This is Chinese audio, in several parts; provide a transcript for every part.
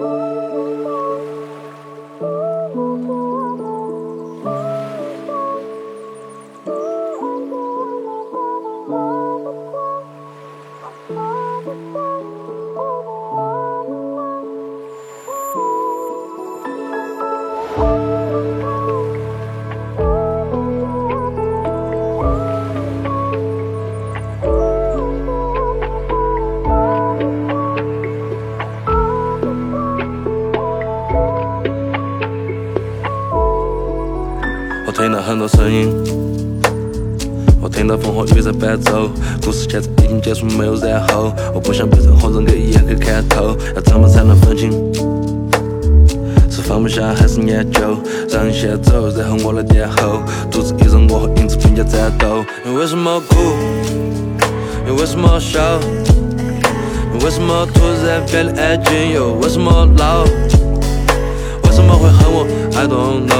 我听到很多声音，我听到风和雨在伴奏，故事现在已经结束，没有然后。我不想被任何人给一眼可以看透，要怎么才能分清？是放不下还是念旧？让你先走，然后我来垫后，独自一人我和影子并肩战斗。你为什么哭？你为什么笑？你为什么突然变得安静？又为什么老？为什么会恨我？I don't know。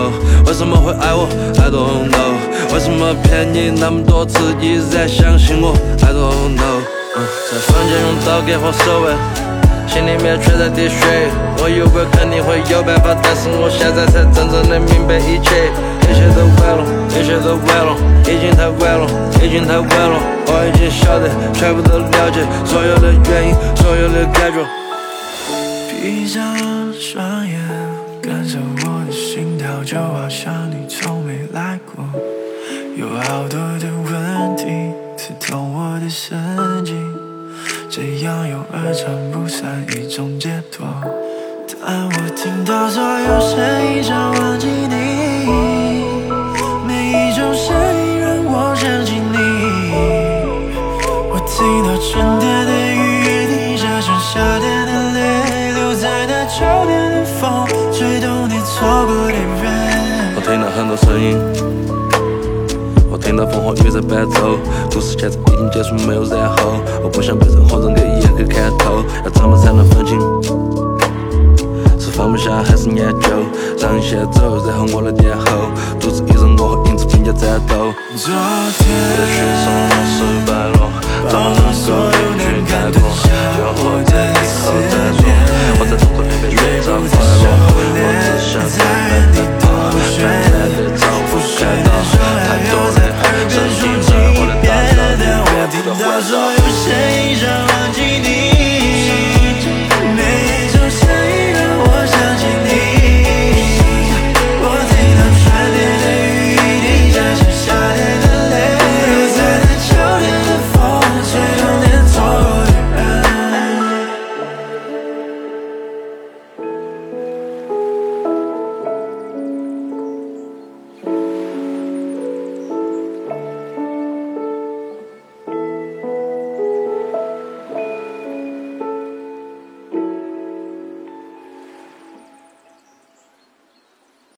为什么会爱我？I don't know。为什么骗你那么多次依然相信我？I don't know。在房间用刀割破手腕，心里面却在滴血。我以为肯定会有办法，但是我现在才真正的明白一切，一切都晚了，一切都晚了，已经太晚了，已经太晚了。我已经晓得，全部都了解，所有的原因，所有的感觉。闭上双眼，感受我的心跳，就好像你从没来过。有好多的问题刺痛我的神经，这样又二传不算一种解脱。但我听到所有声音，想忘记到烽火越在伴奏，故事现在已经结束，没有然后。我不想被任何人给一眼给看透，要怎么才能放晴？是放不下还是念旧？让你先走，然后我来垫后。独自一人，我和影子并肩战斗。昨天的雪松失败了，把所有年感。